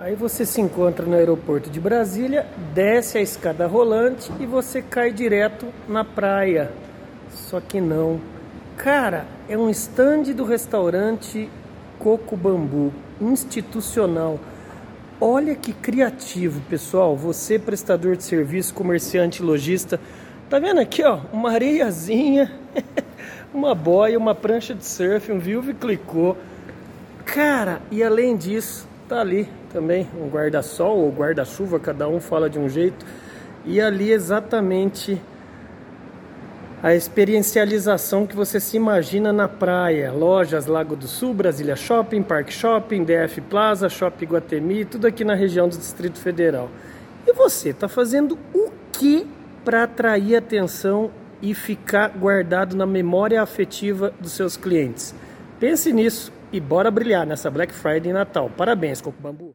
Aí você se encontra no aeroporto de Brasília, desce a escada rolante e você cai direto na praia. Só que não. Cara, é um estande do restaurante Coco Bambu, institucional. Olha que criativo, pessoal. Você, prestador de serviço, comerciante, lojista, tá vendo aqui, ó, uma areiazinha, uma boia, uma prancha de surf, um vivo e clicou. Cara, e além disso, tá ali também um guarda-sol ou guarda-chuva, cada um fala de um jeito. E ali exatamente a experiencialização que você se imagina na praia. Lojas Lago do Sul, Brasília Shopping, Park Shopping, DF Plaza, Shopping Guatemi, tudo aqui na região do Distrito Federal. E você está fazendo o que para atrair atenção e ficar guardado na memória afetiva dos seus clientes? Pense nisso e bora brilhar nessa Black Friday e Natal. Parabéns, Coco Bambu.